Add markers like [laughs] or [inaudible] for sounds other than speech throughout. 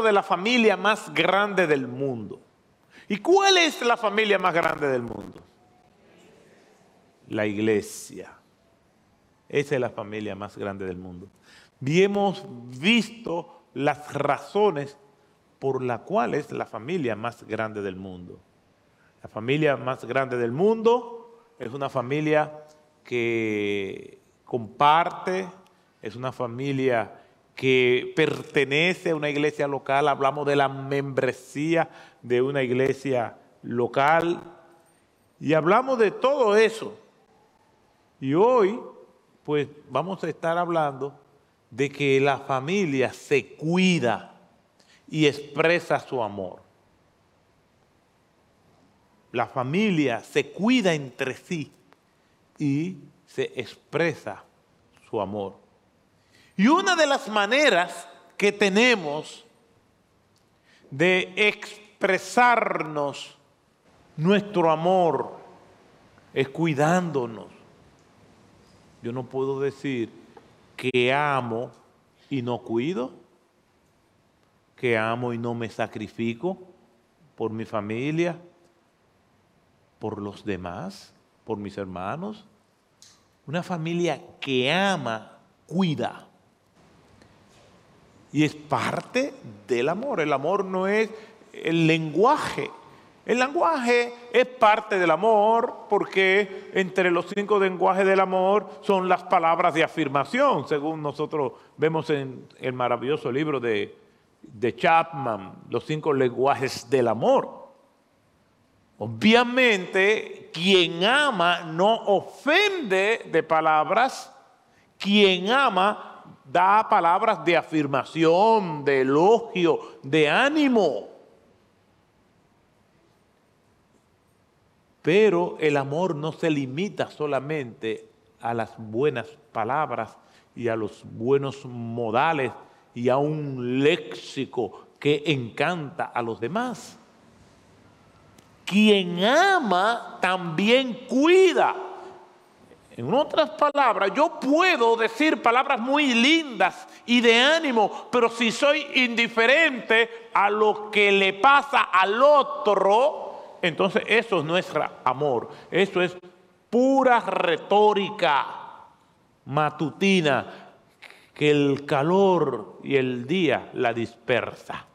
de la familia más grande del mundo. ¿Y cuál es la familia más grande del mundo? La iglesia. Esa es la familia más grande del mundo. Y hemos visto las razones por las cuales es la familia más grande del mundo. La familia más grande del mundo es una familia que comparte, es una familia que pertenece a una iglesia local, hablamos de la membresía de una iglesia local y hablamos de todo eso. Y hoy pues vamos a estar hablando de que la familia se cuida y expresa su amor. La familia se cuida entre sí y se expresa su amor. Y una de las maneras que tenemos de expresarnos nuestro amor es cuidándonos yo no puedo decir que amo y no cuido, que amo y no me sacrifico por mi familia, por los demás, por mis hermanos. Una familia que ama, cuida. Y es parte del amor. El amor no es el lenguaje el lenguaje es parte del amor porque entre los cinco lenguajes del amor son las palabras de afirmación, según nosotros vemos en el maravilloso libro de, de Chapman, los cinco lenguajes del amor. Obviamente, quien ama no ofende de palabras, quien ama da palabras de afirmación, de elogio, de ánimo. Pero el amor no se limita solamente a las buenas palabras y a los buenos modales y a un léxico que encanta a los demás. Quien ama también cuida. En otras palabras, yo puedo decir palabras muy lindas y de ánimo, pero si soy indiferente a lo que le pasa al otro, entonces eso no es amor, eso es pura retórica matutina que el calor y el día la dispersa.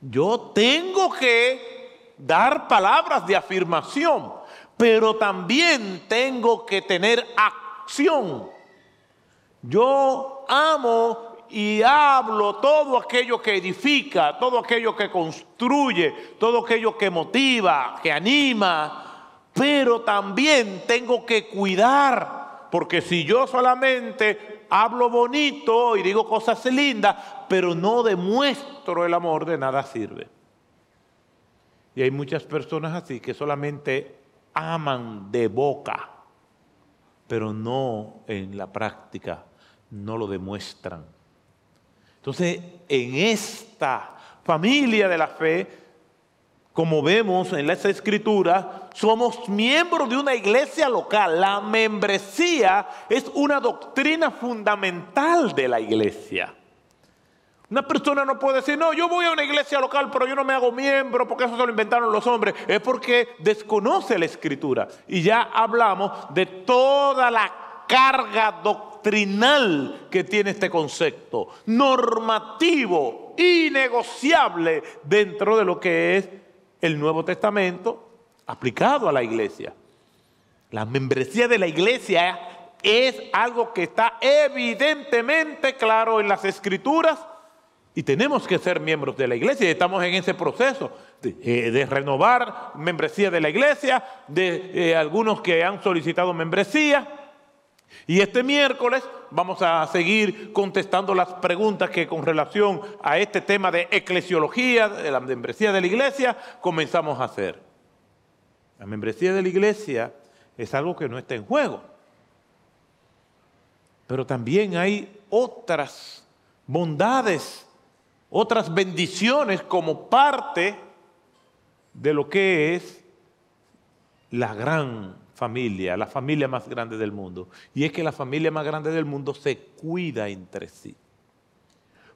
Yo tengo que dar palabras de afirmación, pero también tengo que tener acción. Yo amo y hablo todo aquello que edifica, todo aquello que construye, todo aquello que motiva, que anima, pero también tengo que cuidar, porque si yo solamente hablo bonito y digo cosas lindas, pero no demuestro el amor, de nada sirve. Y hay muchas personas así que solamente aman de boca, pero no en la práctica, no lo demuestran. Entonces, en esta familia de la fe, como vemos en las escrituras, somos miembros de una iglesia local. La membresía es una doctrina fundamental de la iglesia. Una persona no puede decir, no, yo voy a una iglesia local, pero yo no me hago miembro porque eso se lo inventaron los hombres. Es porque desconoce la escritura. Y ya hablamos de toda la carga doctrinal que tiene este concepto, normativo, innegociable dentro de lo que es el Nuevo Testamento aplicado a la iglesia. La membresía de la iglesia es algo que está evidentemente claro en las escrituras y tenemos que ser miembros de la iglesia y estamos en ese proceso de, eh, renovar membresía de la iglesia, de eh, algunos que han solicitado membresía y este miércoles vamos a seguir contestando las preguntas que con relación a este tema de eclesiología, de la membresía de la iglesia, comenzamos a hacer. La membresía de la iglesia es algo que no está en juego. Pero también hay otras bondades, otras bendiciones como parte de lo que es la gran familia, la familia más grande del mundo. Y es que la familia más grande del mundo se cuida entre sí.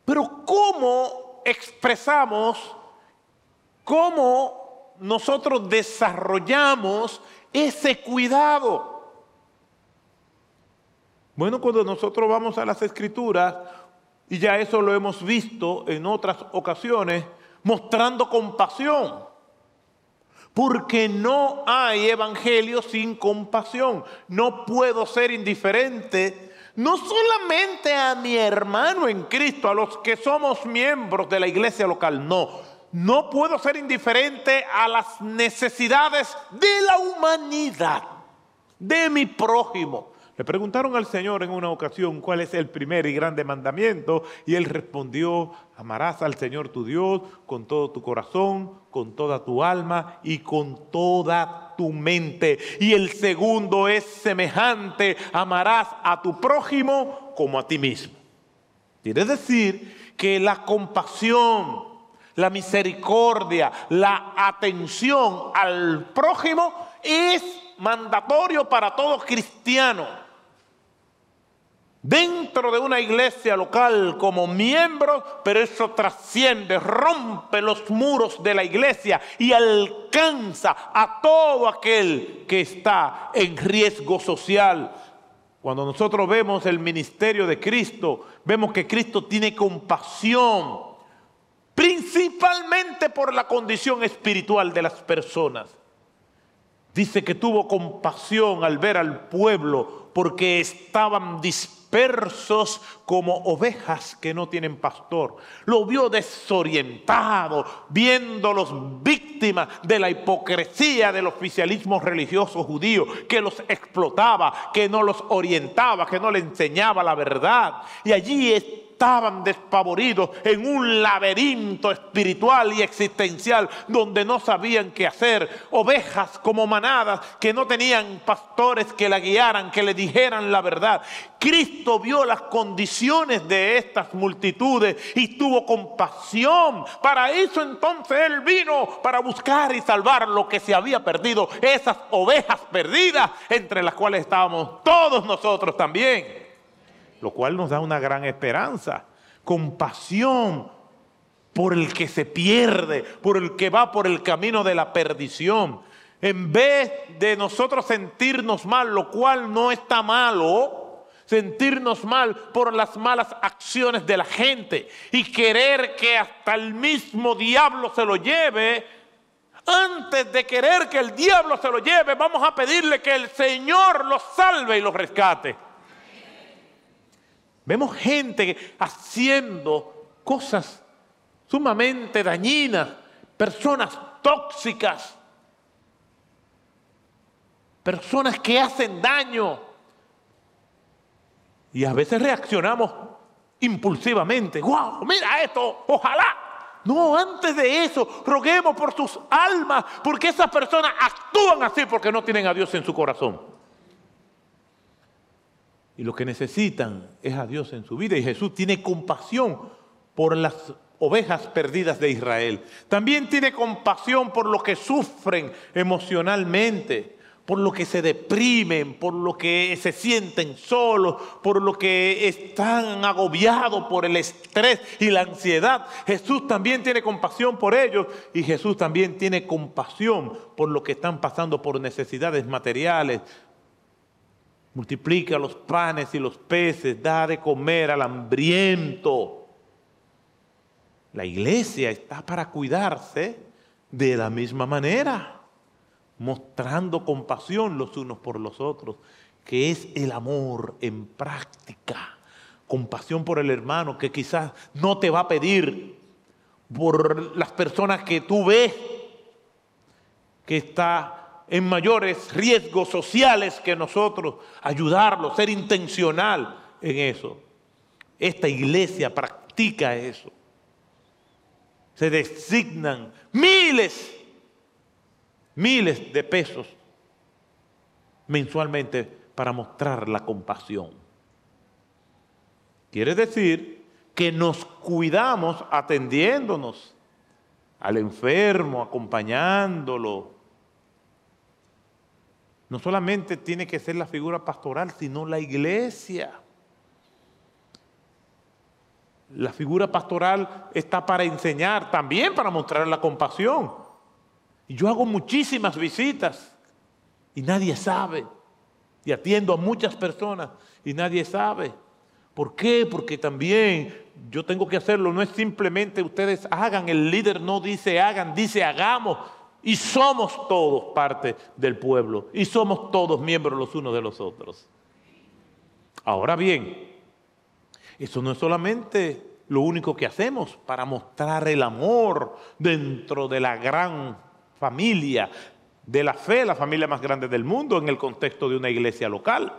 Pero ¿cómo expresamos, cómo nosotros desarrollamos ese cuidado? Bueno, cuando nosotros vamos a las escrituras, y ya eso lo hemos visto en otras ocasiones, mostrando compasión. Porque no hay evangelio sin compasión. No puedo ser indiferente no solamente a mi hermano en Cristo, a los que somos miembros de la iglesia local, no. No puedo ser indiferente a las necesidades de la humanidad, de mi prójimo. Le preguntaron al Señor en una ocasión cuál es el primer y grande mandamiento y él respondió, amarás al Señor tu Dios con todo tu corazón, con toda tu alma y con toda tu mente. Y el segundo es semejante, amarás a tu prójimo como a ti mismo. Quiere decir que la compasión, la misericordia, la atención al prójimo es mandatorio para todo cristiano dentro de una iglesia local como miembro, pero eso trasciende, rompe los muros de la iglesia y alcanza a todo aquel que está en riesgo social. Cuando nosotros vemos el ministerio de Cristo, vemos que Cristo tiene compasión, principalmente por la condición espiritual de las personas. Dice que tuvo compasión al ver al pueblo porque estaban dispuestos dispersos como ovejas que no tienen pastor. Lo vio desorientado, viéndolos víctimas de la hipocresía del oficialismo religioso judío que los explotaba, que no los orientaba, que no le enseñaba la verdad. Y allí estaban despavoridos en un laberinto espiritual y existencial donde no sabían qué hacer. Ovejas como manadas que no tenían pastores que la guiaran, que le dijeran la verdad. Cristo vio las condiciones de estas multitudes y tuvo compasión. Para eso entonces Él vino para buscar y salvar lo que se había perdido, esas ovejas perdidas entre las cuales estábamos todos nosotros también lo cual nos da una gran esperanza, compasión por el que se pierde, por el que va por el camino de la perdición. En vez de nosotros sentirnos mal, lo cual no está malo, sentirnos mal por las malas acciones de la gente y querer que hasta el mismo diablo se lo lleve, antes de querer que el diablo se lo lleve, vamos a pedirle que el Señor los salve y los rescate. Vemos gente haciendo cosas sumamente dañinas, personas tóxicas, personas que hacen daño. Y a veces reaccionamos impulsivamente. ¡Wow! Mira esto, ojalá. No, antes de eso, roguemos por sus almas, porque esas personas actúan así porque no tienen a Dios en su corazón. Y lo que necesitan es a Dios en su vida. Y Jesús tiene compasión por las ovejas perdidas de Israel. También tiene compasión por los que sufren emocionalmente, por lo que se deprimen, por lo que se sienten solos, por lo que están agobiados por el estrés y la ansiedad. Jesús también tiene compasión por ellos y Jesús también tiene compasión por los que están pasando por necesidades materiales, Multiplica los panes y los peces, da de comer al hambriento. La iglesia está para cuidarse de la misma manera, mostrando compasión los unos por los otros, que es el amor en práctica. Compasión por el hermano que quizás no te va a pedir por las personas que tú ves que está en mayores riesgos sociales que nosotros, ayudarlos, ser intencional en eso. Esta iglesia practica eso. Se designan miles, miles de pesos mensualmente para mostrar la compasión. Quiere decir que nos cuidamos atendiéndonos al enfermo, acompañándolo, no solamente tiene que ser la figura pastoral, sino la iglesia. La figura pastoral está para enseñar, también para mostrar la compasión. Y yo hago muchísimas visitas y nadie sabe. Y atiendo a muchas personas y nadie sabe. ¿Por qué? Porque también yo tengo que hacerlo. No es simplemente ustedes hagan. El líder no dice hagan, dice hagamos. Y somos todos parte del pueblo. Y somos todos miembros los unos de los otros. Ahora bien, eso no es solamente lo único que hacemos para mostrar el amor dentro de la gran familia de la fe, la familia más grande del mundo en el contexto de una iglesia local.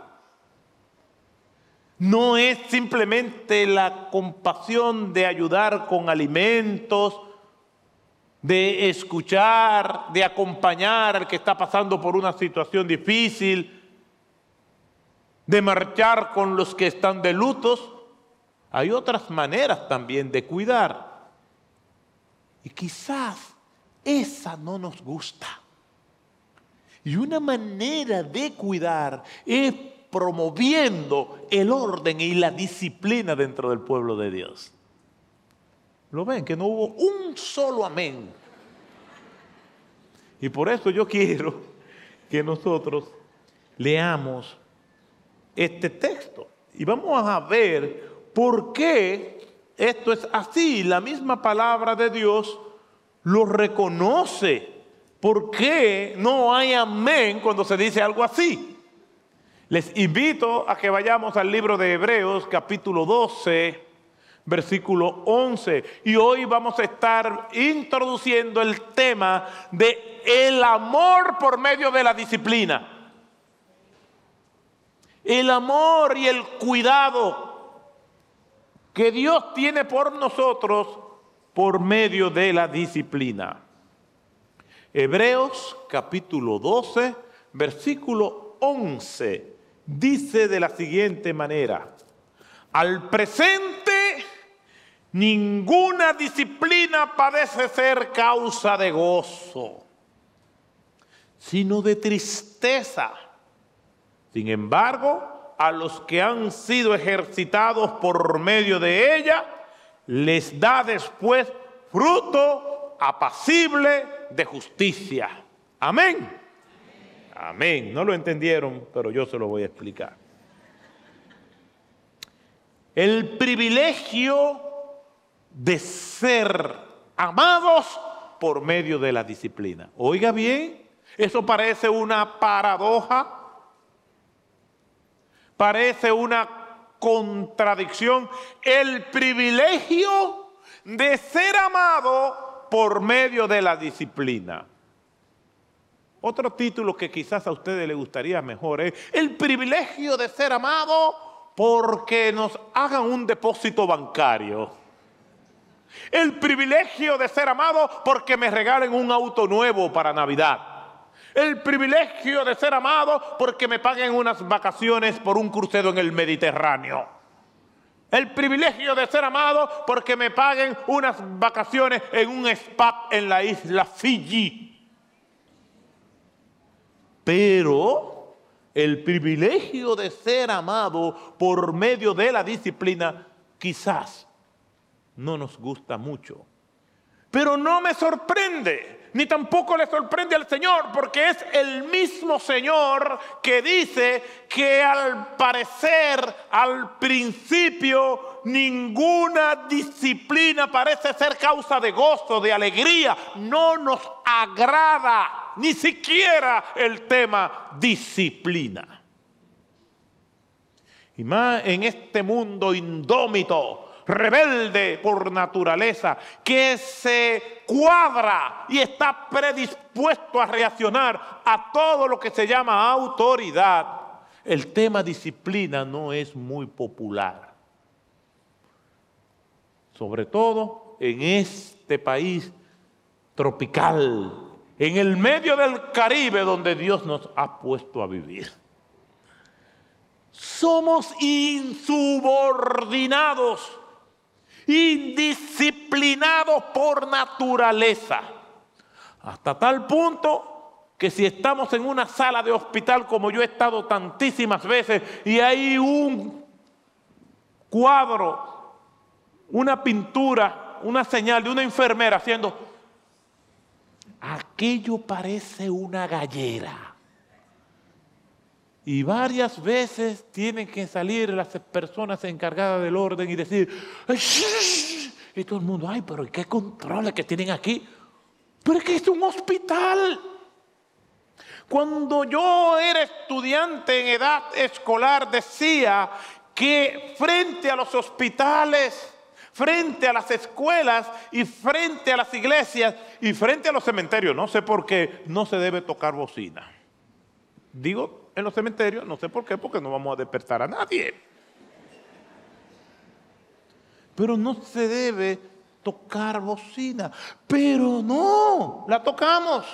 No es simplemente la compasión de ayudar con alimentos, de escuchar, de acompañar al que está pasando por una situación difícil, de marchar con los que están de lutos. Hay otras maneras también de cuidar. Y quizás esa no nos gusta. Y una manera de cuidar es promoviendo el orden y la disciplina dentro del pueblo de Dios. ¿Lo ven? Que no hubo un solo amén. Y por eso yo quiero que nosotros leamos este texto. Y vamos a ver por qué esto es así. La misma palabra de Dios lo reconoce. ¿Por qué no hay amén cuando se dice algo así? Les invito a que vayamos al libro de Hebreos capítulo 12, versículo 11. Y hoy vamos a estar introduciendo el tema de el amor por medio de la disciplina. El amor y el cuidado que Dios tiene por nosotros por medio de la disciplina. Hebreos capítulo 12, versículo 11 dice de la siguiente manera, al presente ninguna disciplina parece ser causa de gozo, sino de tristeza. Sin embargo, a los que han sido ejercitados por medio de ella, les da después fruto apacible de justicia. Amén. Amén. No lo entendieron, pero yo se lo voy a explicar. El privilegio de ser amados por medio de la disciplina. Oiga bien, eso parece una paradoja, parece una contradicción. El privilegio de ser amado por medio de la disciplina. Otro título que quizás a ustedes les gustaría mejor es el privilegio de ser amado porque nos hagan un depósito bancario. El privilegio de ser amado porque me regalen un auto nuevo para Navidad. El privilegio de ser amado porque me paguen unas vacaciones por un crucero en el Mediterráneo. El privilegio de ser amado porque me paguen unas vacaciones en un spa en la isla Fiji. Pero el privilegio de ser amado por medio de la disciplina quizás no nos gusta mucho. Pero no me sorprende, ni tampoco le sorprende al Señor, porque es el mismo Señor que dice que al parecer, al principio, ninguna disciplina parece ser causa de gozo, de alegría. No nos agrada ni siquiera el tema disciplina. Y más en este mundo indómito, rebelde por naturaleza, que se cuadra y está predispuesto a reaccionar a todo lo que se llama autoridad, el tema disciplina no es muy popular. Sobre todo en este país tropical en el medio del Caribe donde Dios nos ha puesto a vivir. Somos insubordinados, indisciplinados por naturaleza, hasta tal punto que si estamos en una sala de hospital como yo he estado tantísimas veces y hay un cuadro una pintura, una señal de una enfermera haciendo, aquello parece una gallera. Y varias veces tienen que salir las personas encargadas del orden y decir, y todo el mundo, ay, pero ¿qué controles que tienen aquí? Pero es que es un hospital. Cuando yo era estudiante en edad escolar decía que frente a los hospitales, frente a las escuelas y frente a las iglesias y frente a los cementerios, no sé por qué, no se debe tocar bocina. Digo en los cementerios, no sé por qué, porque no vamos a despertar a nadie. Pero no se debe tocar bocina. Pero no, la tocamos.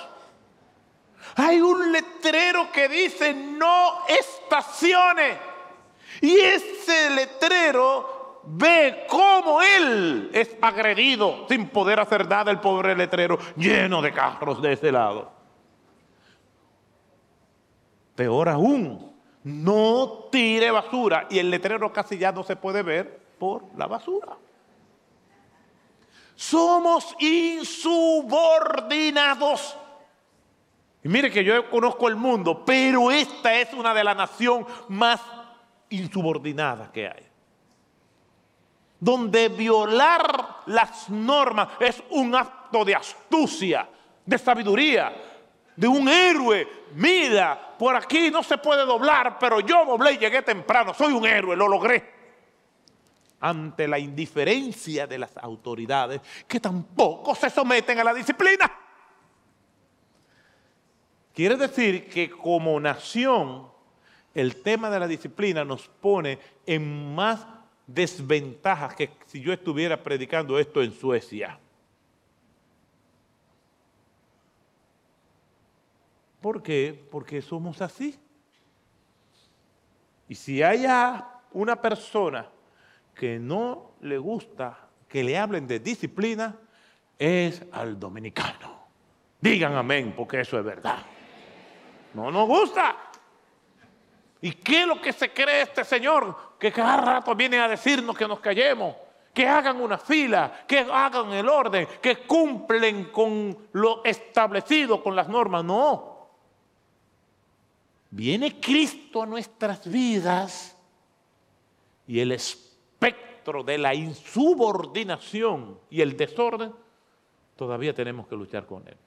Hay un letrero que dice no estacione. Y ese letrero ve cómo él es agredido sin poder hacer nada el pobre letrero lleno de carros de ese lado. Peor aún, no tire basura y el letrero casi ya no se puede ver por la basura. Somos insubordinados. Y mire que yo conozco el mundo, pero esta es una de las naciones más insubordinadas que hay. Donde violar las normas es un acto de astucia, de sabiduría, de un héroe. Mira, por aquí no se puede doblar, pero yo doblé y llegué temprano. Soy un héroe, lo logré. Ante la indiferencia de las autoridades que tampoco se someten a la disciplina. Quiere decir que como nación el tema de la disciplina nos pone en más desventajas que si yo estuviera predicando esto en Suecia. ¿Por qué? Porque somos así. Y si haya una persona que no le gusta que le hablen de disciplina, es al dominicano. Digan amén, porque eso es verdad. No nos gusta. ¿Y qué es lo que se cree este señor? Que cada rato viene a decirnos que nos callemos, que hagan una fila, que hagan el orden, que cumplen con lo establecido, con las normas. No. Viene Cristo a nuestras vidas y el espectro de la insubordinación y el desorden, todavía tenemos que luchar con él.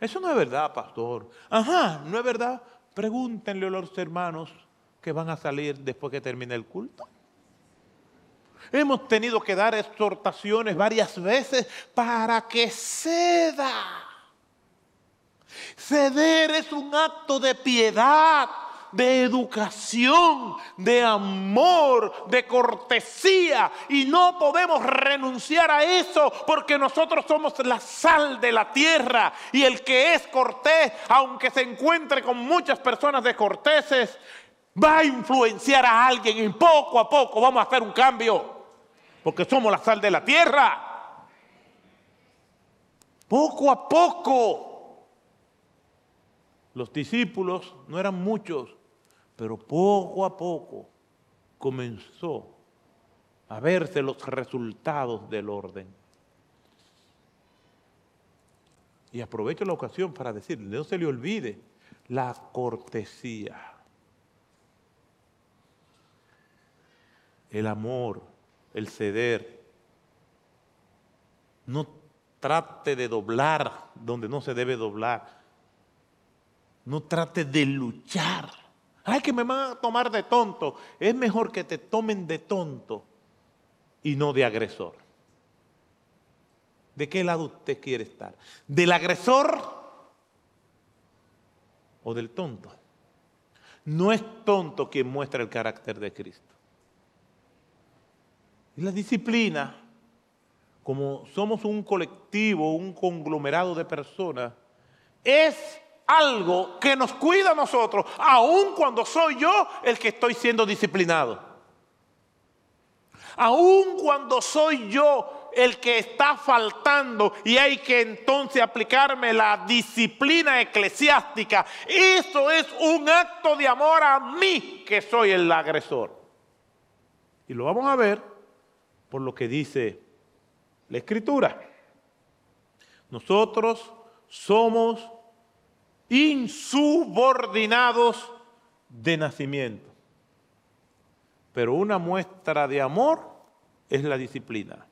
Eso no es verdad, pastor. Ajá, no es verdad. Pregúntenle a los hermanos que van a salir después que termine el culto. Hemos tenido que dar exhortaciones varias veces para que ceda. Ceder es un acto de piedad de educación, de amor, de cortesía. Y no podemos renunciar a eso porque nosotros somos la sal de la tierra. Y el que es cortés, aunque se encuentre con muchas personas de corteses, va a influenciar a alguien y poco a poco vamos a hacer un cambio. Porque somos la sal de la tierra. Poco a poco. Los discípulos no eran muchos, pero poco a poco comenzó a verse los resultados del orden. Y aprovecho la ocasión para decirle, no se le olvide la cortesía, el amor, el ceder. No trate de doblar donde no se debe doblar. No trate de luchar Ay, que me van a tomar de tonto. Es mejor que te tomen de tonto y no de agresor. ¿De qué lado usted quiere estar? ¿Del agresor o del tonto? No es tonto quien muestra el carácter de Cristo. Y la disciplina, como somos un colectivo, un conglomerado de personas, es algo que nos cuida a nosotros, aun cuando soy yo el que estoy siendo disciplinado. Aun cuando soy yo el que está faltando y hay que entonces aplicarme la disciplina eclesiástica, eso es un acto de amor a mí que soy el agresor. Y lo vamos a ver por lo que dice la Escritura. Nosotros somos insubordinados de nacimiento. Pero una muestra de amor es la disciplina.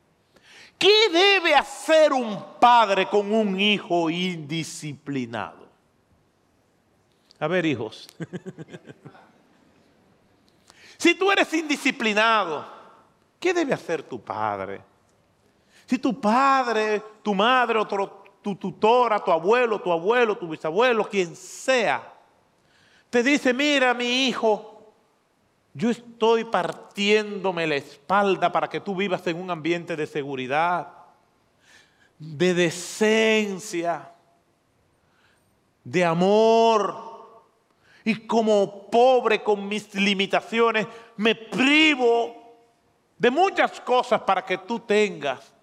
¿Qué debe hacer un padre con un hijo indisciplinado? A ver, hijos. [laughs] si tú eres indisciplinado, ¿qué debe hacer tu padre? Si tu padre, tu madre, otro, tu tutora, tu abuelo, tu abuelo, tu bisabuelo, quien sea, te dice, mira mi hijo, yo estoy partiéndome la espalda para que tú vivas en un ambiente de seguridad, de decencia, de amor. Y como pobre con mis limitaciones, me privo de muchas cosas para que tú tengas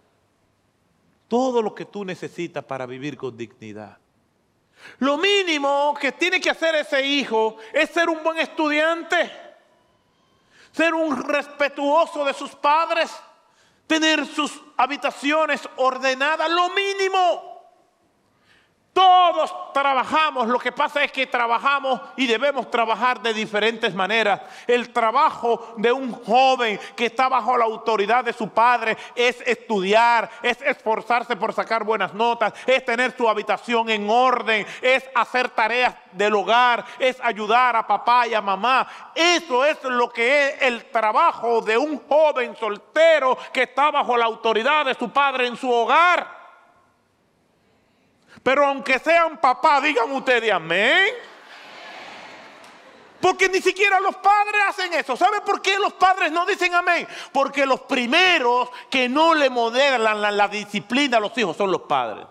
todo lo que tú necesitas para vivir con dignidad. Lo mínimo que tiene que hacer ese hijo es ser un buen estudiante ser un respetuoso de sus padres, tener sus habitaciones ordenadas, lo mínimo. Todos trabajamos, lo que pasa es que trabajamos y debemos trabajar de diferentes maneras. El trabajo de un joven que está bajo la autoridad de su padre es estudiar, es esforzarse por sacar buenas notas, es tener su habitación en orden, es hacer tareas del hogar, es ayudar a papá y a mamá. Eso es lo que es el trabajo de un joven soltero que está bajo la autoridad de su padre en su hogar. Pero aunque sean papá, digan ustedes amén. Porque ni siquiera los padres hacen eso. ¿Saben por qué los padres no dicen amén? Porque los primeros que no le modelan la, disciplina a los hijos son los padres.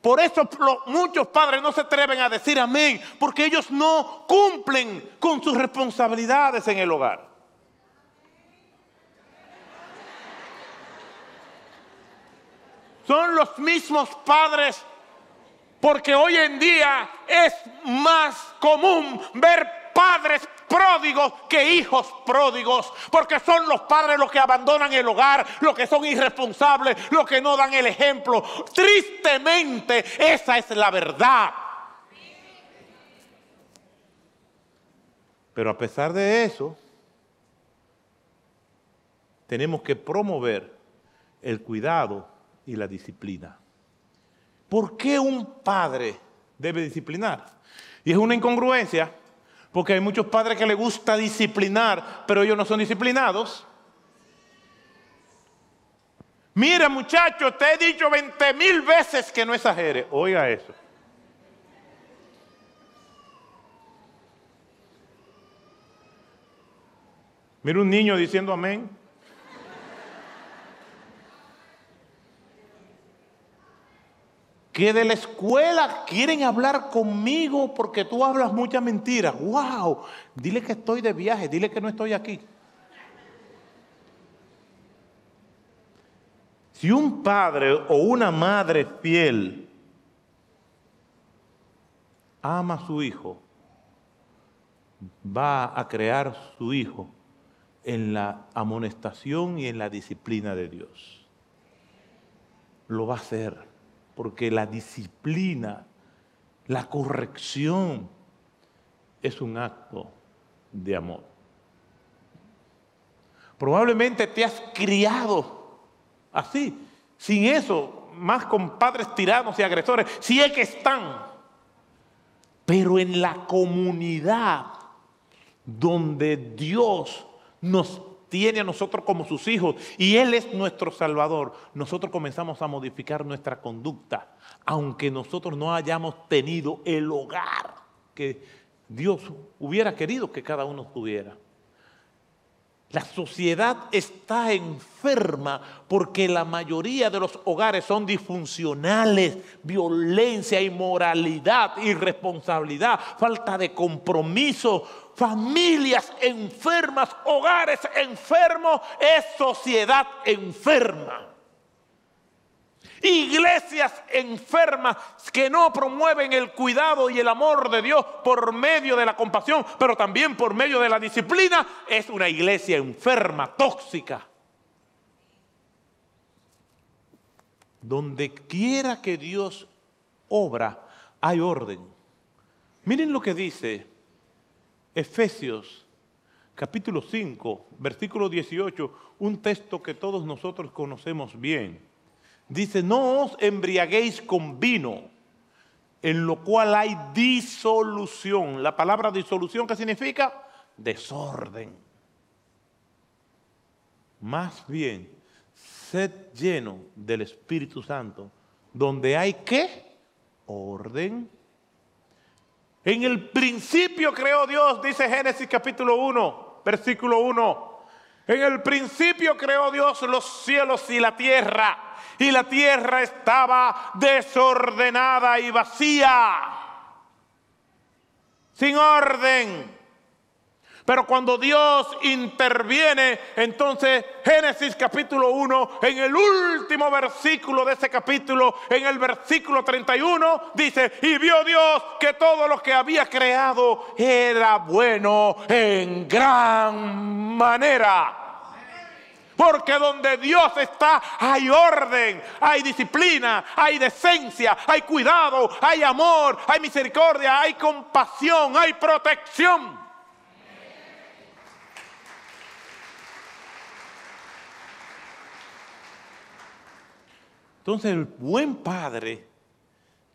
Por eso muchos padres no se atreven a decir amén, porque ellos no cumplen con sus responsabilidades en el hogar. Son los mismos padres, porque hoy en día es más común ver padres pródigos que hijos pródigos, porque son los padres los que abandonan el hogar, los que son irresponsables, los que no dan el ejemplo. Tristemente, esa es la verdad. Pero a pesar de eso, tenemos que promover el cuidado y la disciplina. ¿Por qué un padre debe disciplinar? Y es una incongruencia, porque hay muchos padres que les gusta disciplinar, pero ellos no son disciplinados. Mira muchacho, te he dicho 20 mil veces que no exagere. Oiga eso. Mira un niño diciendo amén. Que de la escuela quieren hablar conmigo porque tú hablas mucha mentira. ¡Wow! Dile que estoy de viaje, dile que no estoy aquí. Si un padre o una madre fiel ama a su hijo, va a crear su hijo en la amonestación y en la disciplina de Dios. Lo va a hacer porque la disciplina, la corrección es un acto de amor. Probablemente te has criado así, sin eso, más con padres tiranos y agresores, si es que están, pero en la comunidad donde Dios nos tiene a nosotros como sus hijos y Él es nuestro Salvador, nosotros comenzamos a modificar nuestra conducta, aunque nosotros no hayamos tenido el hogar que Dios hubiera querido que cada uno tuviera. La sociedad está enferma porque la mayoría de los hogares son disfuncionales, violencia, inmoralidad, irresponsabilidad, falta de compromiso, familias enfermas, hogares enfermos, es sociedad enferma iglesias enfermas que no promueven el cuidado y el amor de Dios por medio de la compasión, pero también por medio de la disciplina, es una iglesia enferma, tóxica. Donde quiera que Dios obra, hay orden. Miren lo que dice Efesios capítulo 5, versículo 18, un texto que todos nosotros conocemos bien. Dice, no os embriaguéis con vino, en lo cual hay disolución. La palabra disolución, ¿qué significa? Desorden. Más bien, sed lleno del Espíritu Santo, donde hay qué? Orden. En el principio creó Dios, dice Génesis capítulo 1, versículo 1. En el principio creó Dios los cielos y la tierra y la tierra estaba desordenada y vacía, sin orden. Pero cuando Dios interviene, entonces Génesis capítulo 1, en el último versículo de ese capítulo, en el versículo 31, dice, y vio Dios que todo lo que había creado era bueno en gran manera. Porque donde Dios está hay orden, hay disciplina, hay decencia, hay cuidado, hay amor, hay misericordia, hay compasión, hay protección. Entonces el buen padre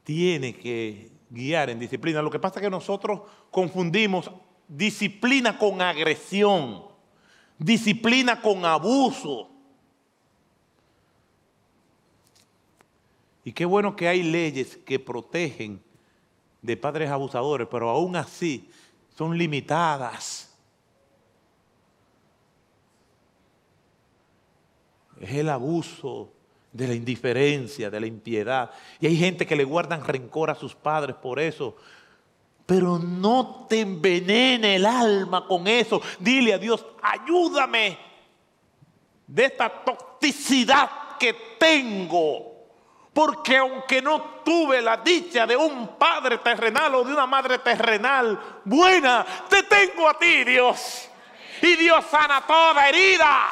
tiene que guiar en disciplina. Lo que pasa es que nosotros confundimos disciplina con agresión disciplina con abuso. Y qué bueno que hay leyes que protegen de padres abusadores, pero aún así son limitadas. Es el abuso de la indiferencia, de la impiedad. Y hay gente que le guardan rencor a sus padres por eso, pero no te envenene el alma con eso. Dile a Dios, ayúdame de esta toxicidad que tengo. Porque aunque no tuve la dicha de un padre terrenal o de una madre terrenal buena, te tengo a ti, Dios. Y Dios sana toda herida.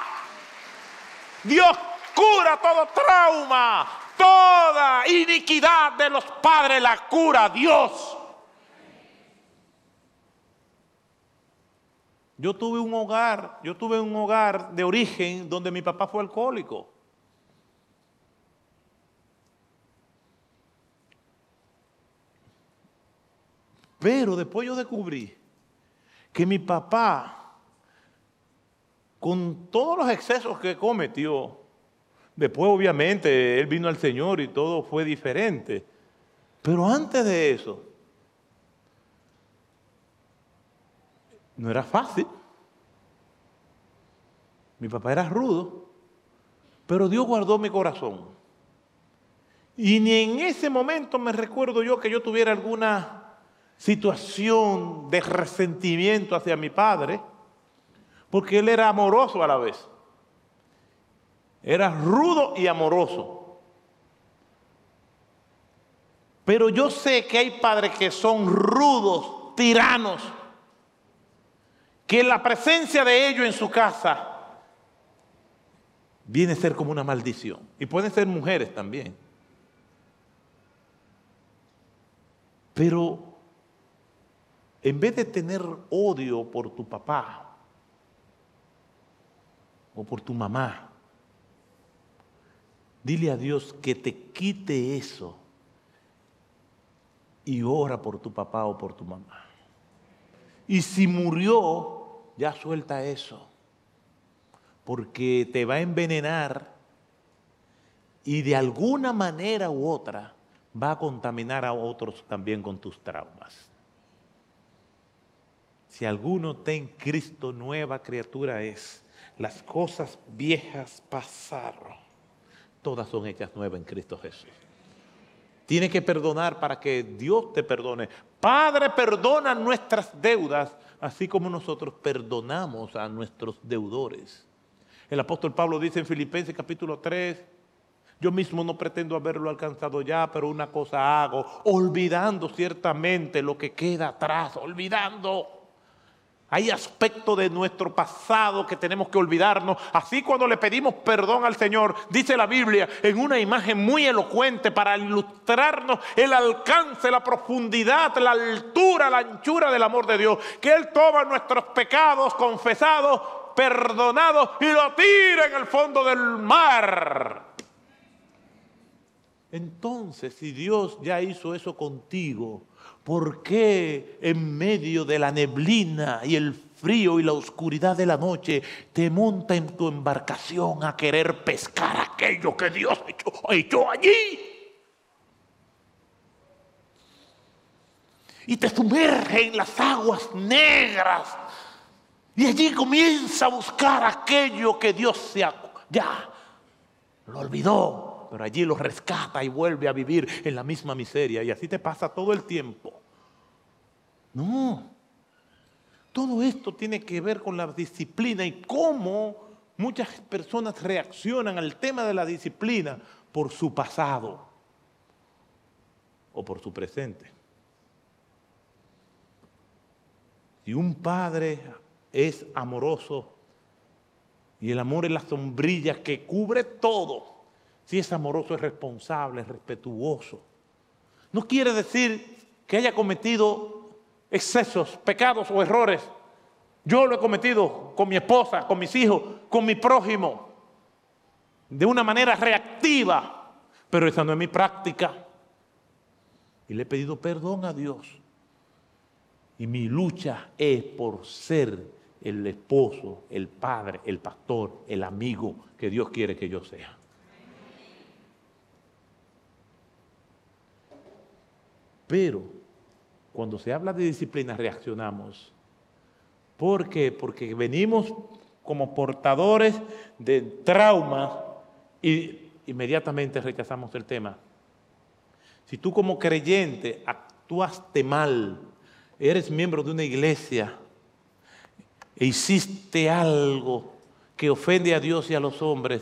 Dios cura todo trauma, toda iniquidad de los padres la cura Dios. Yo tuve un hogar, yo tuve un hogar de origen donde mi papá fue alcohólico. Pero después yo descubrí que mi papá, con todos los excesos que cometió, después obviamente él vino al Señor y todo fue diferente. Pero antes de eso, No era fácil. Mi papá era rudo, pero Dios guardó mi corazón. Y ni en ese momento me recuerdo yo que yo tuviera alguna situación de resentimiento hacia mi padre, porque él era amoroso a la vez. Era rudo y amoroso. Pero yo sé que hay padres que son rudos, tiranos, que la presencia de ellos en su casa viene a ser como una maldición. Y pueden ser mujeres también. Pero en vez de tener odio por tu papá o por tu mamá, dile a Dios que te quite eso y ora por tu papá o por tu mamá. Y si murió, ya suelta eso, porque te va a envenenar y de alguna manera u otra va a contaminar a otros también con tus traumas. Si alguno está en Cristo, nueva criatura es. Las cosas viejas pasaron. Todas son hechas nuevas en Cristo Jesús. Tiene que perdonar para que Dios te perdone. Padre, perdona nuestras deudas así como nosotros perdonamos a nuestros deudores. El apóstol Pablo dice en Filipenses capítulo 3, yo mismo no pretendo haberlo alcanzado ya, pero una cosa hago, olvidando ciertamente lo que queda atrás, olvidando. Hay aspectos de nuestro pasado que tenemos que olvidarnos. Así cuando le pedimos perdón al Señor, dice la Biblia en una imagen muy elocuente para ilustrarnos el alcance, la profundidad, la altura, la anchura del amor de Dios. Que Él toma nuestros pecados confesados, perdonados y lo tira en el fondo del mar. Entonces, si Dios ya hizo eso contigo, ¿Por qué en medio de la neblina y el frío y la oscuridad de la noche te monta en tu embarcación a querer pescar aquello que Dios ha hecho, allí? Y te sumerge en las aguas negras. Y allí comienza a buscar aquello que Dios se ya lo olvidó pero allí lo rescata y vuelve a vivir en la misma miseria. Y así te pasa todo el tiempo. No. Todo esto tiene que ver con la disciplina y cómo muchas personas reaccionan al tema de la disciplina por su pasado o por su presente. Si un padre es amoroso y el amor es la sombrilla que cubre todo, si es amoroso, es responsable, es respetuoso. No quiere decir que haya cometido excesos, pecados o errores. Yo lo he cometido con mi esposa, con mis hijos, con mi prójimo, de una manera reactiva, pero esa no es mi práctica. Y le he pedido perdón a Dios. Y mi lucha es por ser el esposo, el padre, el pastor, el amigo que Dios quiere que yo sea. Pero cuando se habla de disciplina reaccionamos. ¿Por qué? Porque venimos como portadores de traumas y inmediatamente rechazamos el tema. Si tú como creyente actuaste mal, eres miembro de una iglesia e hiciste algo que ofende a Dios y a los hombres,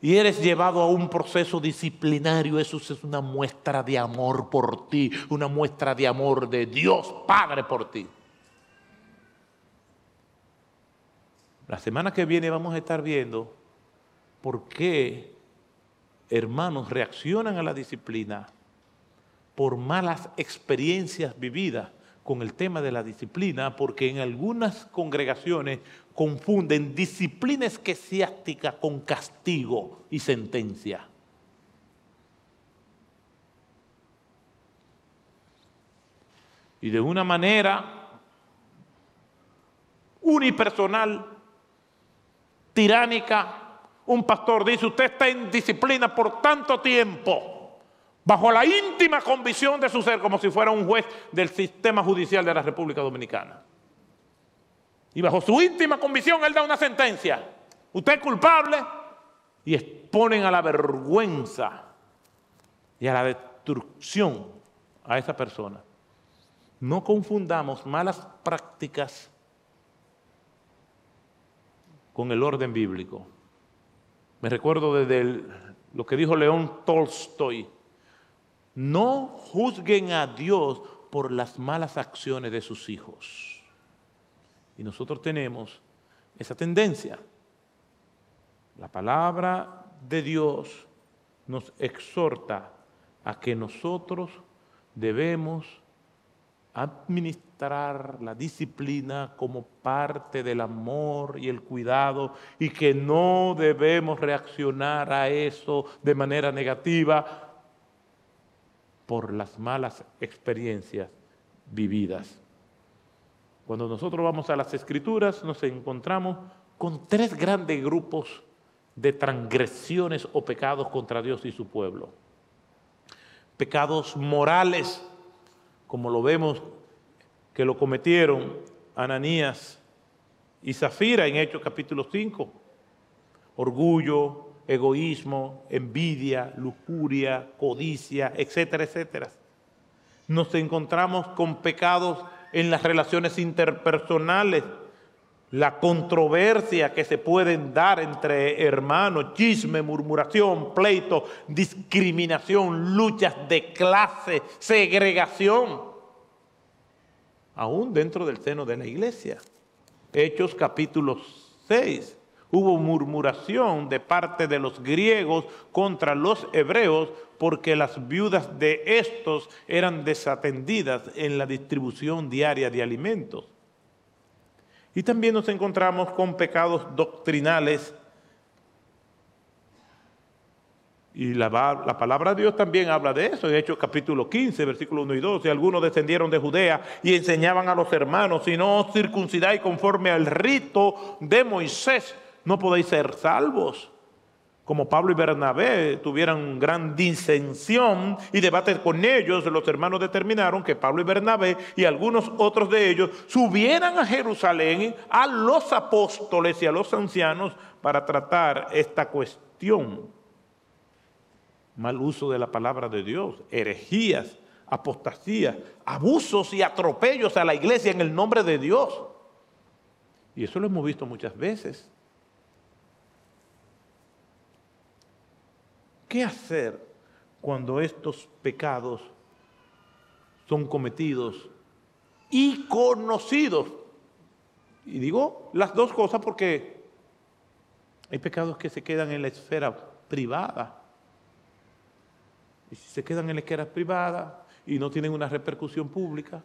y eres llevado a un proceso disciplinario, eso es una muestra de amor por ti, una muestra de amor de Dios Padre por ti. La semana que viene vamos a estar viendo por qué hermanos reaccionan a la disciplina por malas experiencias vividas con el tema de la disciplina, porque en algunas congregaciones confunden disciplina esqueciástica con castigo y sentencia. Y de una manera unipersonal, tiránica, un pastor dice, usted está en disciplina por tanto tiempo, bajo la íntima convicción de su ser, como si fuera un juez del sistema judicial de la República Dominicana. Y bajo su íntima convicción él da una sentencia. Usted es culpable y exponen a la vergüenza y a la destrucción a esa persona. No confundamos malas prácticas con el orden bíblico. Me recuerdo desde lo que dijo León Tolstoy. No juzguen a Dios por las malas acciones de sus hijos. Y nosotros tenemos esa tendencia. La palabra de Dios nos exhorta a que nosotros debemos administrar la disciplina como parte del amor y el cuidado y que no debemos reaccionar a eso de manera negativa por las malas experiencias vividas. Cuando nosotros vamos a las escrituras nos encontramos con tres grandes grupos de transgresiones o pecados contra Dios y su pueblo. Pecados morales, como lo vemos que lo cometieron Ananías y Zafira en Hechos capítulo 5. Orgullo, egoísmo, envidia, lujuria, codicia, etcétera, etcétera. Nos encontramos con pecados en las relaciones interpersonales, la controversia que se pueden dar entre hermanos, chisme, murmuración, pleito, discriminación, luchas de clase, segregación, aún dentro del seno de la iglesia. Hechos capítulo 6. Hubo murmuración de parte de los griegos contra los hebreos porque las viudas de estos eran desatendidas en la distribución diaria de alimentos. Y también nos encontramos con pecados doctrinales. Y la, palabra de Dios también habla de eso. En Hechos capítulo 15, versículo 1 y 2. Y algunos descendieron de Judea y enseñaban a los hermanos, si no circuncidáis conforme al rito de Moisés, no podéis ser salvos como Pablo y Bernabé tuvieran gran disensión y debate con ellos, los hermanos determinaron que Pablo y Bernabé y algunos otros de ellos subieran a Jerusalén a los apóstoles y a los ancianos para tratar esta cuestión. Mal uso de la palabra de Dios, herejías, apostasías, abusos y atropellos a la iglesia en el nombre de Dios. Y eso lo hemos visto muchas veces. ¿Qué hacer cuando estos pecados son cometidos y conocidos? Y digo las dos cosas porque hay pecados que se quedan en la esfera privada. Y si se quedan en la esfera privada y no tienen una repercusión pública,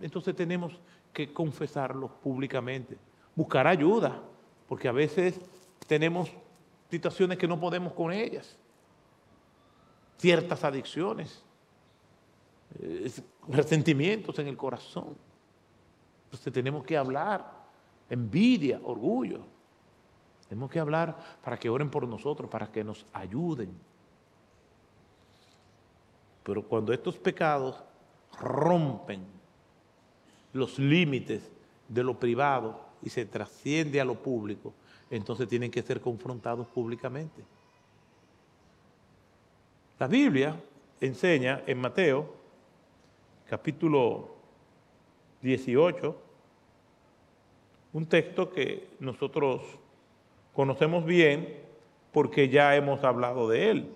entonces tenemos que confesarlos públicamente, buscar ayuda, porque a veces tenemos situaciones que no podemos con ellas, ciertas adicciones, eh, resentimientos en el corazón. Entonces tenemos que hablar, envidia, orgullo. Tenemos que hablar para que oren por nosotros, para que nos ayuden. Pero cuando estos pecados rompen los límites de lo privado y se trasciende a lo público, entonces tienen que ser confrontados públicamente. La Biblia enseña en Mateo, capítulo 18, un texto que nosotros conocemos bien porque ya hemos hablado de él.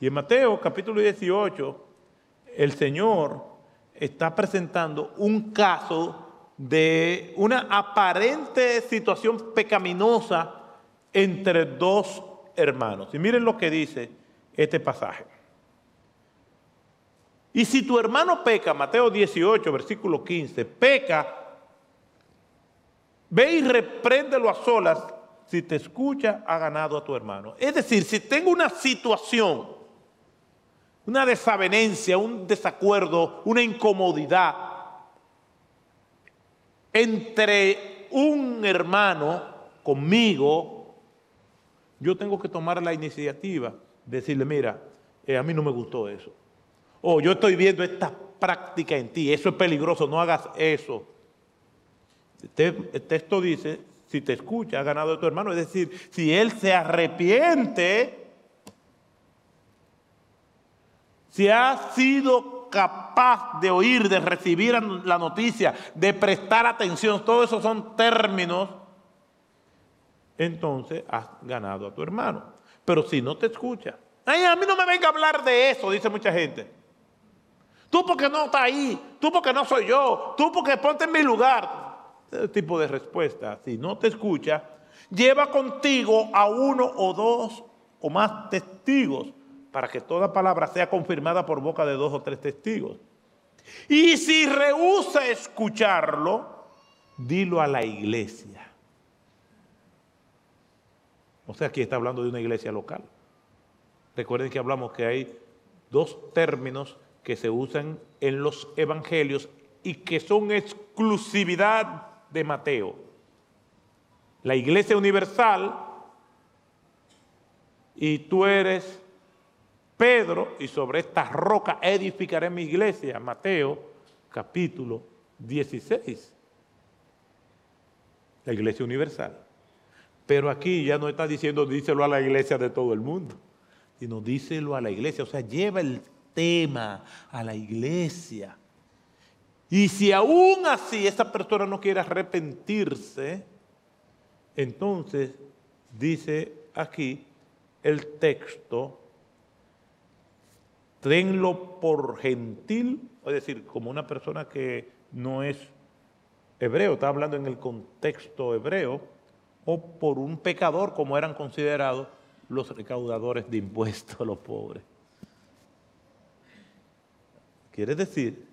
Y en Mateo capítulo 18, el Señor está presentando un caso de una aparente situación pecaminosa entre dos hermanos. Y miren lo que dice este pasaje. Y si tu hermano peca, Mateo 18, versículo 15, peca, ve y repréndelo a solas. Si te escucha, ha ganado a tu hermano. Es decir, si tengo una situación, una desavenencia, un desacuerdo, una incomodidad, entre un hermano conmigo, yo tengo que tomar la iniciativa de decirle, mira, eh, a mí no me gustó eso. O yo estoy viendo esta práctica en ti, eso es peligroso, no hagas eso. el texto dice, si te escucha, ha ganado a tu hermano. Es decir, si él se arrepiente, si ha sido capaz de oír, de recibir la noticia, de prestar atención, todos esos son términos, entonces has ganado a tu hermano. Pero si no te escucha, Ay, a mí no me venga a hablar de eso, dice mucha gente. Tú porque no estás ahí, tú porque no soy yo, tú porque ponte en mi lugar. Ese tipo de respuesta, si no te escucha, lleva contigo a uno o dos o más testigos para que toda palabra sea confirmada por boca de dos o tres testigos. Y si rehúsa escucharlo, dilo a la iglesia. O sea, aquí está hablando de una iglesia local. Recuerden que hablamos que hay dos términos que se usan en los evangelios y que son exclusividad de Mateo. La iglesia universal y tú eres Pedro, y sobre esta roca edificaré mi iglesia, Mateo capítulo 16. La iglesia universal. Pero aquí ya no está diciendo díselo a la iglesia de todo el mundo, sino díselo a la iglesia. O sea, lleva el tema a la iglesia. Y si aún así esa persona no quiere arrepentirse, entonces dice aquí el texto tenlo por gentil, es decir, como una persona que no es hebreo, está hablando en el contexto hebreo, o por un pecador como eran considerados los recaudadores de impuestos, [laughs] los pobres. Quiere decir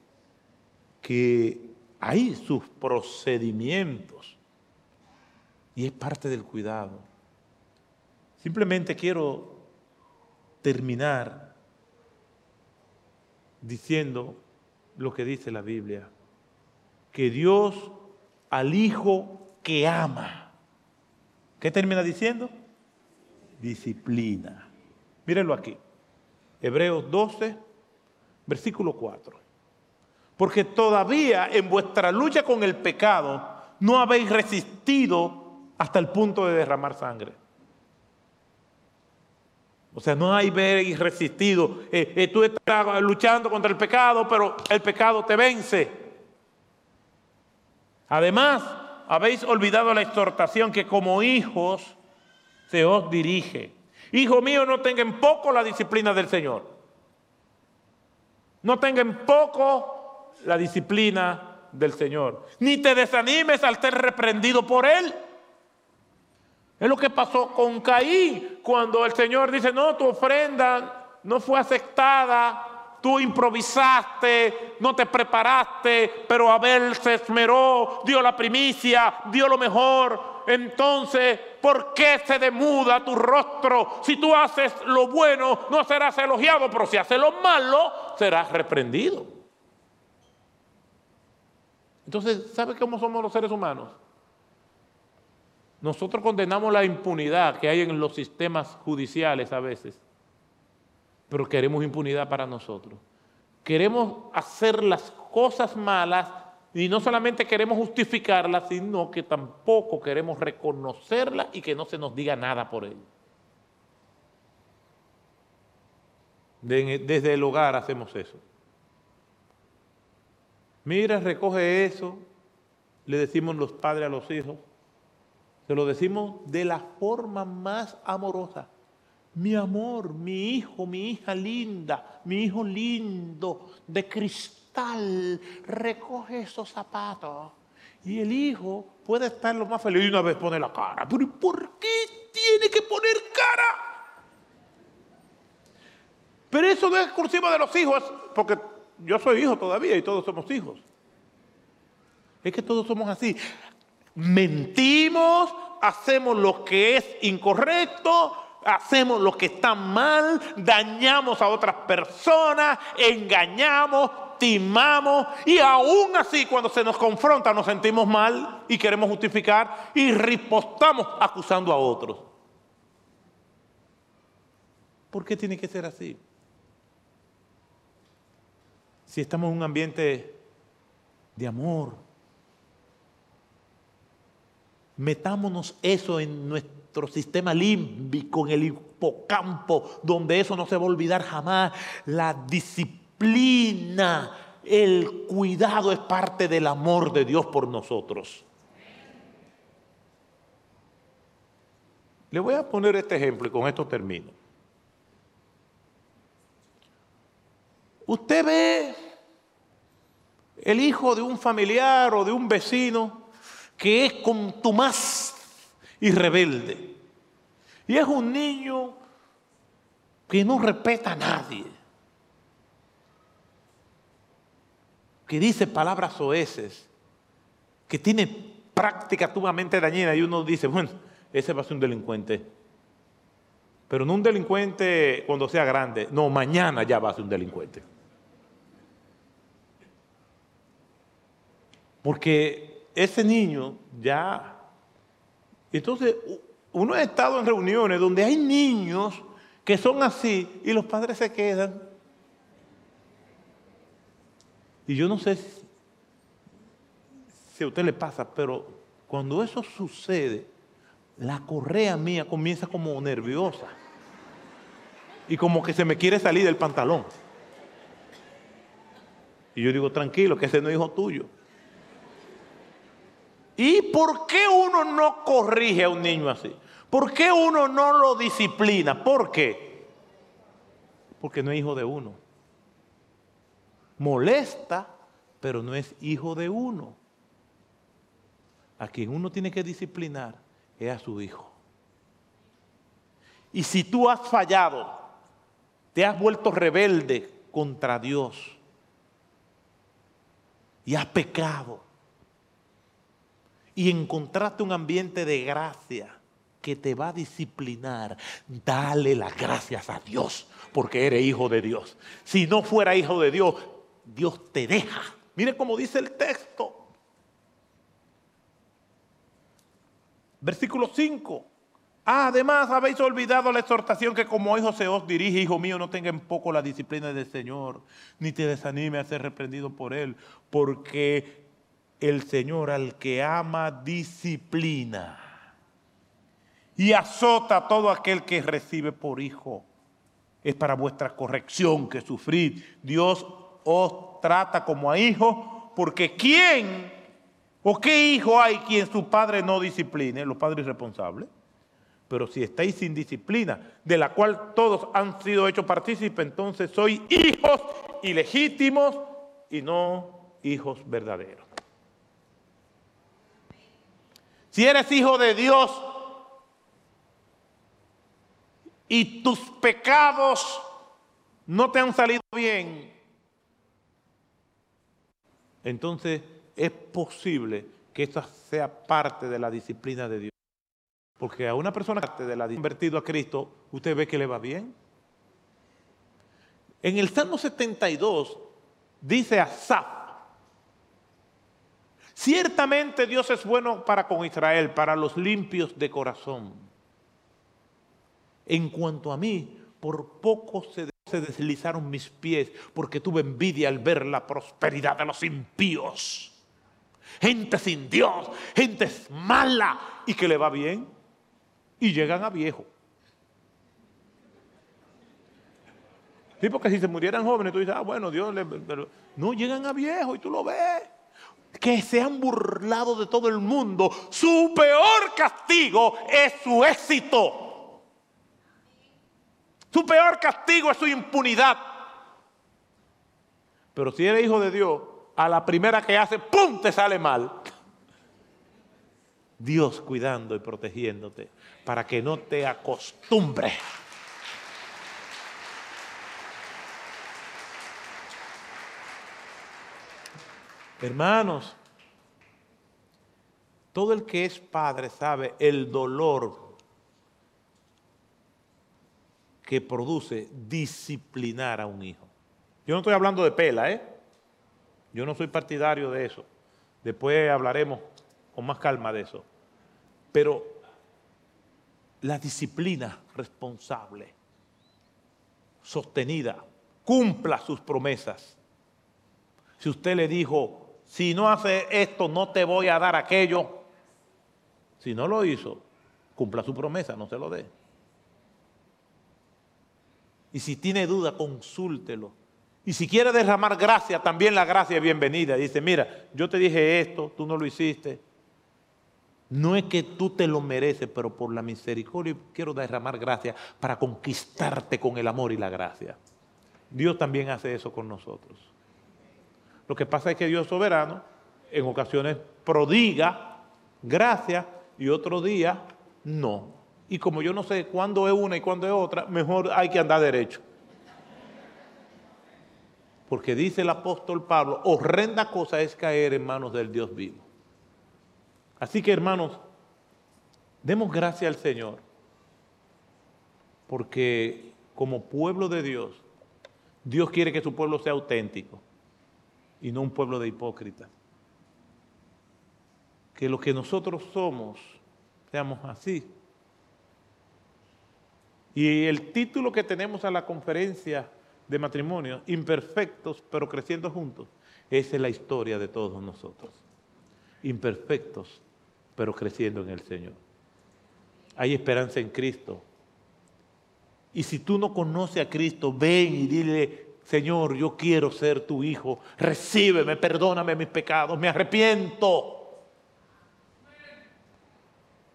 que hay sus procedimientos y es parte del cuidado. Simplemente quiero terminar diciendo lo que dice la Biblia, que Dios al Hijo que ama, ¿qué termina diciendo? Disciplina. Mírenlo aquí, Hebreos 12, versículo 4. Porque todavía en vuestra lucha con el pecado no habéis resistido hasta el punto de derramar sangre. O sea, no hay ver y resistido. Eh, eh, tú estás luchando contra el pecado, pero el pecado te vence. Además, habéis olvidado la exhortación que como hijos se os dirige. Hijo mío, no tengan poco la disciplina del Señor. No tengan poco la disciplina del Señor. Ni te desanimes al ser reprendido por Él. Es lo que pasó con Caín, cuando el Señor dice, no, tu ofrenda no fue aceptada, tú improvisaste, no te preparaste, pero Abel se esmeró, dio la primicia, dio lo mejor. Entonces, ¿por qué se demuda tu rostro? Si tú haces lo bueno, no serás elogiado, pero si haces lo malo, serás reprendido. Entonces, ¿sabe cómo somos los seres humanos? Nosotros condenamos la impunidad que hay en los sistemas judiciales a veces, pero queremos impunidad para nosotros. Queremos hacer las cosas malas y no solamente queremos justificarlas, sino que tampoco queremos reconocerlas y que no se nos diga nada por ello. Desde el hogar hacemos eso. Mira, recoge eso, le decimos los padres a los hijos, se lo decimos de la forma más amorosa. Mi amor, mi hijo, mi hija linda, mi hijo lindo, de cristal, recoge esos zapatos. Y el hijo puede estar lo más feliz y una vez pone la cara. Pero ¿por qué tiene que poner cara? Pero eso no es exclusivo de los hijos, porque yo soy hijo todavía y todos somos hijos. Es que todos somos así mentimos, hacemos lo que es incorrecto, hacemos lo que está mal, dañamos a otras personas, engañamos, timamos y aún así cuando se nos confronta nos sentimos mal y queremos justificar y ripostamos acusando a otros. ¿Por qué tiene que ser así? Si estamos en un ambiente de amor, Metámonos eso en nuestro sistema límbico, en el hipocampo, donde eso no se va a olvidar jamás. La disciplina, el cuidado es parte del amor de Dios por nosotros. Le voy a poner este ejemplo y con esto termino. Usted ve el hijo de un familiar o de un vecino que es contumaz y rebelde. Y es un niño que no respeta a nadie. Que dice palabras soeces. Que tiene práctica sumamente dañina. Y uno dice, bueno, ese va a ser un delincuente. Pero no un delincuente cuando sea grande. No, mañana ya va a ser un delincuente. Porque ese niño ya... Entonces, uno ha estado en reuniones donde hay niños que son así y los padres se quedan. Y yo no sé si, a usted le pasa, pero cuando eso sucede, la correa mía comienza como nerviosa y como que se me quiere salir del pantalón. Y yo digo, tranquilo, que ese no es hijo tuyo. ¿Y por qué uno no corrige a un niño así? ¿Por qué uno no lo disciplina? ¿Por qué? Porque no es hijo de uno. Molesta, pero no es hijo de uno. a quien uno tiene que disciplinar es a su hijo. Y si tú has fallado, te has vuelto rebelde contra Dios y has pecado y encontraste un ambiente de gracia que te va a disciplinar, dale las gracias a Dios porque eres hijo de Dios. Si no fuera hijo de Dios, Dios te deja. Mire cómo dice el texto. Versículo 5. Ah, además habéis olvidado la exhortación que como hijo se os dirige, hijo mío, no tenga en poco la disciplina del Señor, ni te desanime a ser reprendido por Él, porque el Señor al que ama disciplina y azota a todo aquel que recibe por hijo. Es para vuestra corrección que sufrid. Dios os trata como a hijos, porque ¿quién o qué hijo hay quien su padre no discipline? Los padres responsables. Pero si estáis sin disciplina, de la cual todos han sido hechos partícipes, entonces sois hijos ilegítimos y no hijos verdaderos. Si eres hijo de Dios, y tus pecados no te han salido bien, entonces es posible que esa sea parte de la disciplina de Dios. Porque a una persona que de convertido a Cristo, usted ve que le va bien. En el Salmo 72 dice Asaf, ciertamente Dios es bueno para con Israel, para los limpios de corazón. En cuanto a mí, por poco se, deslizaron mis pies porque tuve envidia al ver la prosperidad de los impíos. Gente sin Dios, gente mala y que le va bien y llegan a viejo. Sí, porque si se murieran jóvenes, tú dices, ah, bueno, Dios le... no, llegan a viejo y tú lo ves. Que se han burlado de todo el mundo. Su peor castigo es su éxito. Su peor castigo es su impunidad. Pero si eres hijo de Dios, a la primera que hace, ¡pum!, te sale mal. Dios cuidando y protegiéndote para que no te acostumbres. Hermanos, todo el que es padre sabe el dolor que produce disciplinar a un hijo. Yo no estoy hablando de pela, ¿eh? Yo no soy partidario de eso. Después hablaremos con más calma de eso. Pero la disciplina responsable, sostenida, cumpla sus promesas. Si usted le dijo, si no hace esto, no te voy a dar aquello. Si no lo hizo, cumpla su promesa, no se lo dé. Y si tiene duda, consúltelo. Y si quiere derramar gracia, también la gracia es bienvenida. Dice, mira, yo te dije esto, tú no lo hiciste. No es que tú te lo mereces, pero por la misericordia quiero derramar gracia para conquistarte con el amor y la gracia. Dios también hace eso con nosotros. Lo que pasa es que Dios soberano en ocasiones prodiga gracia y otro día no. Y como yo no sé cuándo es una y cuándo es otra, mejor hay que andar derecho. Porque dice el apóstol Pablo, horrenda cosa es caer en manos del Dios vivo. Así que hermanos, demos gracias al Señor, porque como pueblo de Dios, Dios quiere que su pueblo sea auténtico y no un pueblo de hipócritas. Que lo que nosotros somos seamos así. Y el título que tenemos a la conferencia de matrimonio, imperfectos pero creciendo juntos, esa es la historia de todos nosotros. Imperfectos pero creciendo en el Señor. Hay esperanza en Cristo. Y si tú no conoces a Cristo, ven y dile, Señor, yo quiero ser tu hijo, recíbeme, perdóname mis pecados, me arrepiento.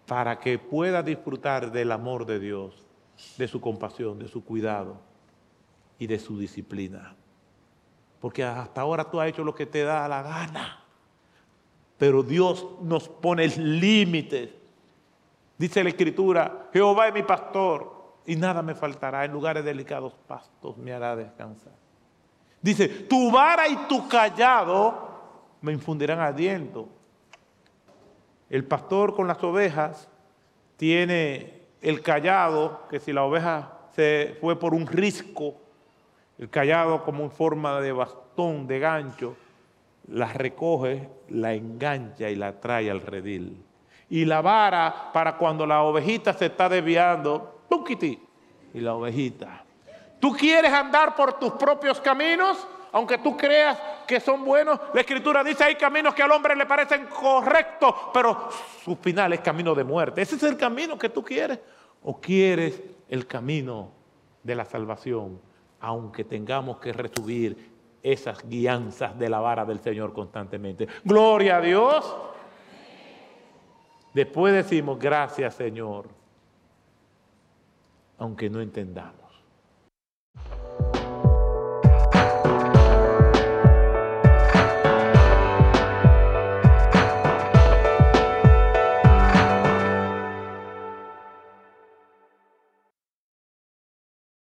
Para que pueda disfrutar del amor de Dios de su compasión, de su cuidado y de su disciplina. Porque hasta ahora tú has hecho lo que te da la gana. Pero Dios nos pone límites. Dice la Escritura, Jehová es mi pastor y nada me faltará. En lugares delicados pastos me hará descansar. Dice, tu vara y tu callado me infundirán aliento. El pastor con las ovejas tiene el callado, que si la oveja se fue por un risco, el callado como en forma de bastón, de gancho, la recoge, la engancha y la trae al redil. Y la vara para cuando la ovejita se está desviando, ¡tuquiti! Y la ovejita. ¿Tú quieres andar por tus propios caminos? Aunque tú creas que son buenos, la escritura dice hay caminos que al hombre le parecen correctos, pero su final es camino de muerte. ¿Ese es el camino que tú quieres? ¿O quieres el camino de la salvación? Aunque tengamos que recibir esas guianzas de la vara del Señor constantemente. Gloria a Dios. Después decimos, gracias Señor, aunque no entendamos.